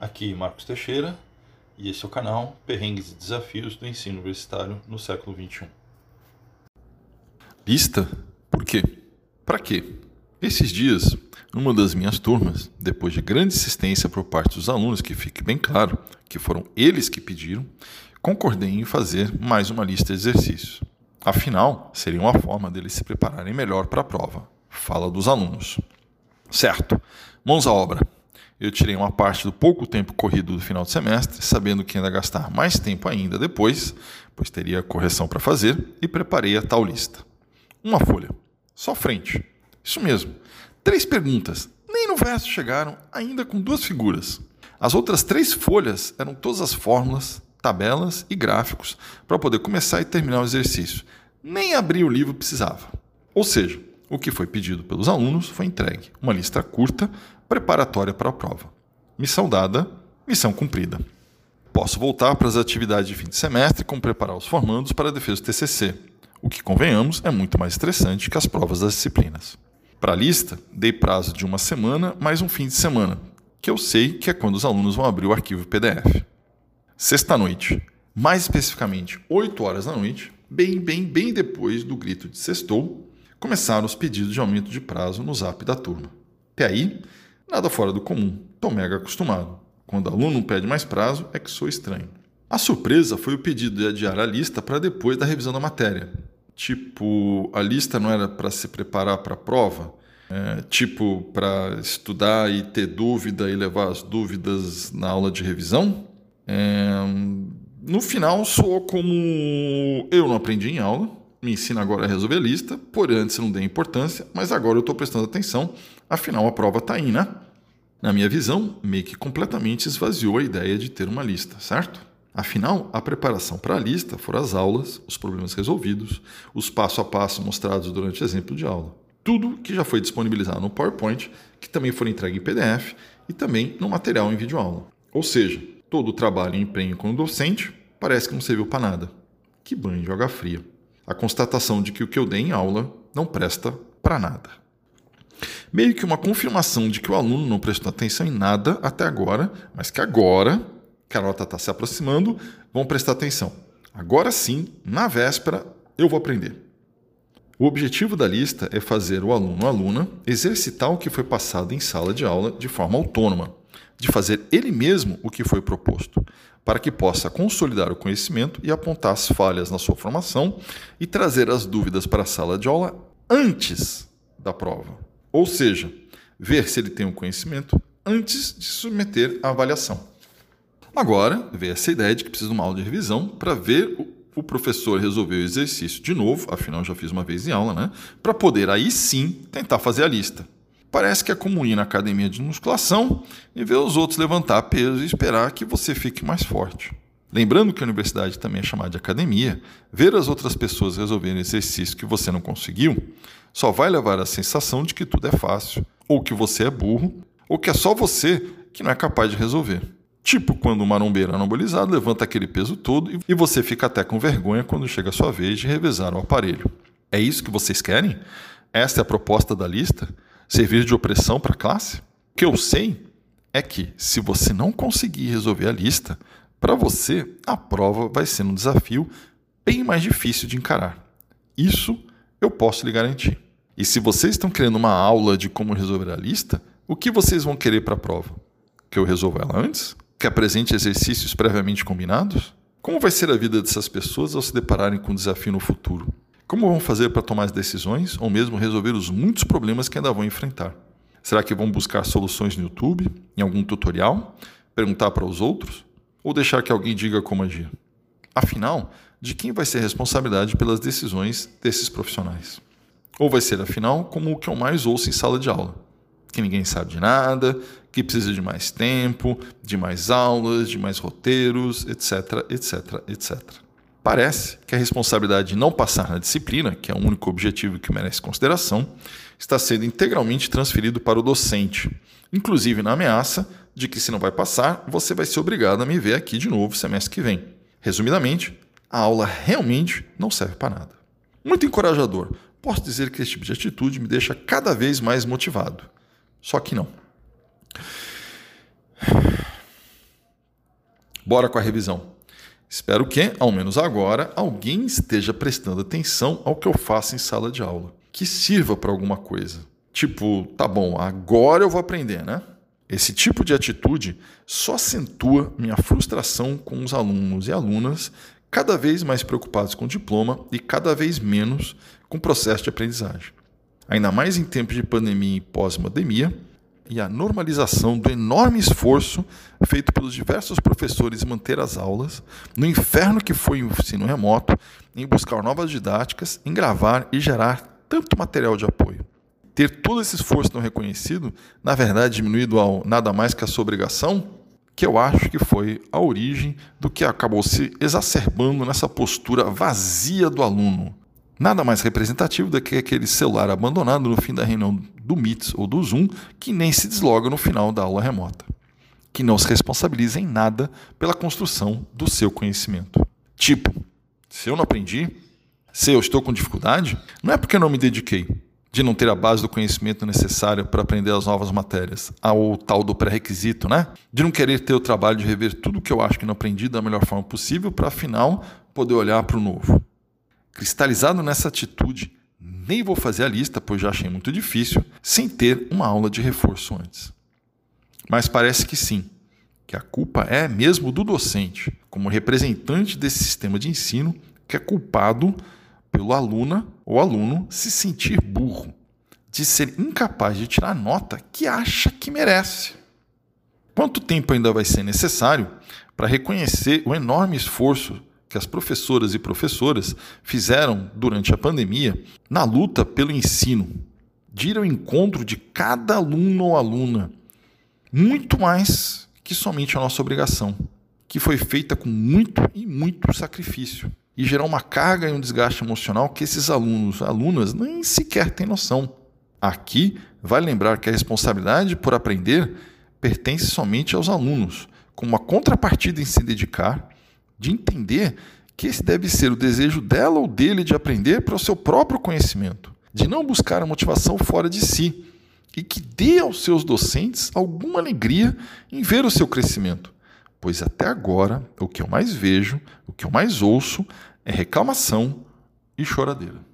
Aqui Marcos Teixeira e esse é o canal Perrengues e Desafios do Ensino Universitário no século XXI. Lista? Por quê? Para quê? Esses dias, numa das minhas turmas, depois de grande insistência por parte dos alunos, que fique bem claro que foram eles que pediram, concordei em fazer mais uma lista de exercícios. Afinal, seria uma forma deles se prepararem melhor para a prova. Fala dos alunos. Certo, mãos à obra. Eu tirei uma parte do pouco tempo corrido do final de semestre, sabendo que ainda gastar mais tempo ainda depois, pois teria correção para fazer, e preparei a tal lista. Uma folha, só frente. Isso mesmo. Três perguntas, nem no verso chegaram, ainda com duas figuras. As outras três folhas eram todas as fórmulas, tabelas e gráficos para poder começar e terminar o exercício. Nem abrir o livro precisava. Ou seja, o que foi pedido pelos alunos foi entregue uma lista curta, preparatória para a prova. Missão dada, missão cumprida. Posso voltar para as atividades de fim de semestre, como preparar os formandos para a defesa do TCC, o que, convenhamos, é muito mais estressante que as provas das disciplinas. Para a lista, dei prazo de uma semana mais um fim de semana, que eu sei que é quando os alunos vão abrir o arquivo PDF. Sexta-noite, mais especificamente 8 horas da noite, bem, bem, bem depois do grito de sextou, começaram os pedidos de aumento de prazo no zap da turma. Até aí, nada fora do comum, estou mega acostumado. Quando aluno pede mais prazo, é que sou estranho. A surpresa foi o pedido de adiar a lista para depois da revisão da matéria. Tipo, a lista não era para se preparar para a prova, é, tipo, para estudar e ter dúvida e levar as dúvidas na aula de revisão. É, no final, soou como eu não aprendi em aula, me ensina agora a resolver a lista, por antes não dei importância, mas agora eu estou prestando atenção, afinal a prova está aí, né? Na minha visão, meio que completamente esvaziou a ideia de ter uma lista, certo? Afinal, a preparação para a lista foram as aulas, os problemas resolvidos, os passo a passo mostrados durante o exemplo de aula. Tudo que já foi disponibilizado no PowerPoint, que também foi entregue em PDF e também no material em videoaula. Ou seja, todo o trabalho e empenho como docente parece que não serviu para nada. Que banho de água fria a constatação de que o que eu dei em aula não presta para nada. Meio que uma confirmação de que o aluno não prestou atenção em nada até agora, mas que agora, que a nota está se aproximando, vão prestar atenção. Agora sim, na véspera, eu vou aprender. O objetivo da lista é fazer o aluno ou aluna exercitar o que foi passado em sala de aula de forma autônoma, de fazer ele mesmo o que foi proposto, para que possa consolidar o conhecimento e apontar as falhas na sua formação e trazer as dúvidas para a sala de aula antes da prova. Ou seja, ver se ele tem o um conhecimento antes de submeter a avaliação. Agora, vem essa ideia de que precisa de uma aula de revisão para ver o professor resolver o exercício de novo, afinal já fiz uma vez em aula, né? Para poder aí sim tentar fazer a lista. Parece que é comum ir na academia de musculação e ver os outros levantar peso e esperar que você fique mais forte. Lembrando que a universidade também é chamada de academia, ver as outras pessoas resolverem exercício que você não conseguiu só vai levar à sensação de que tudo é fácil, ou que você é burro, ou que é só você que não é capaz de resolver. Tipo quando um marombeiro anabolizado levanta aquele peso todo e você fica até com vergonha quando chega a sua vez de revezar o aparelho. É isso que vocês querem? Esta é a proposta da lista? Servir de opressão para a classe? O que eu sei é que, se você não conseguir resolver a lista, para você a prova vai ser um desafio bem mais difícil de encarar. Isso eu posso lhe garantir. E se vocês estão querendo uma aula de como resolver a lista, o que vocês vão querer para a prova? Que eu resolva ela antes? Que apresente exercícios previamente combinados? Como vai ser a vida dessas pessoas ao se depararem com um desafio no futuro? Como vão fazer para tomar as decisões ou mesmo resolver os muitos problemas que ainda vão enfrentar? Será que vão buscar soluções no YouTube, em algum tutorial, perguntar para os outros ou deixar que alguém diga como agir? Afinal, de quem vai ser a responsabilidade pelas decisões desses profissionais? Ou vai ser, afinal, como o que eu mais ouço em sala de aula? Que ninguém sabe de nada, que precisa de mais tempo, de mais aulas, de mais roteiros, etc, etc, etc. Parece que a responsabilidade de não passar na disciplina, que é o único objetivo que merece consideração, está sendo integralmente transferido para o docente, inclusive na ameaça de que, se não vai passar, você vai ser obrigado a me ver aqui de novo semestre que vem. Resumidamente, a aula realmente não serve para nada. Muito encorajador. Posso dizer que esse tipo de atitude me deixa cada vez mais motivado. Só que não. Bora com a revisão. Espero que, ao menos agora, alguém esteja prestando atenção ao que eu faço em sala de aula. Que sirva para alguma coisa. Tipo, tá bom, agora eu vou aprender, né? Esse tipo de atitude só acentua minha frustração com os alunos e alunas cada vez mais preocupados com o diploma e cada vez menos com o processo de aprendizagem. Ainda mais em tempos de pandemia e pós-pandemia, e a normalização do enorme esforço feito pelos diversos professores manter as aulas, no inferno que foi o ensino remoto, em buscar novas didáticas, em gravar e gerar tanto material de apoio. Ter todo esse esforço não reconhecido, na verdade diminuído ao nada mais que a sua obrigação, que eu acho que foi a origem do que acabou se exacerbando nessa postura vazia do aluno. Nada mais representativo do que aquele celular abandonado no fim da reunião do Meets ou do Zoom que nem se desloga no final da aula remota, que não se responsabiliza em nada pela construção do seu conhecimento. Tipo, se eu não aprendi, se eu estou com dificuldade, não é porque eu não me dediquei, de não ter a base do conhecimento necessário para aprender as novas matérias, ao tal do pré-requisito, né? De não querer ter o trabalho de rever tudo que eu acho que não aprendi da melhor forma possível para afinal poder olhar para o novo. Cristalizado nessa atitude nem vou fazer a lista, pois já achei muito difícil, sem ter uma aula de reforço antes. Mas parece que sim, que a culpa é mesmo do docente, como representante desse sistema de ensino, que é culpado pelo aluna ou aluno se sentir burro, de ser incapaz de tirar a nota que acha que merece. Quanto tempo ainda vai ser necessário para reconhecer o enorme esforço que as professoras e professoras fizeram durante a pandemia na luta pelo ensino, de ir ao encontro de cada aluno ou aluna, muito mais que somente a nossa obrigação, que foi feita com muito e muito sacrifício e gerar uma carga e um desgaste emocional que esses alunos, alunas nem sequer têm noção. Aqui, vale lembrar que a responsabilidade por aprender pertence somente aos alunos, com uma contrapartida em se dedicar de entender que esse deve ser o desejo dela ou dele de aprender para o seu próprio conhecimento, de não buscar a motivação fora de si e que dê aos seus docentes alguma alegria em ver o seu crescimento. Pois até agora, o que eu mais vejo, o que eu mais ouço é reclamação e choradeira.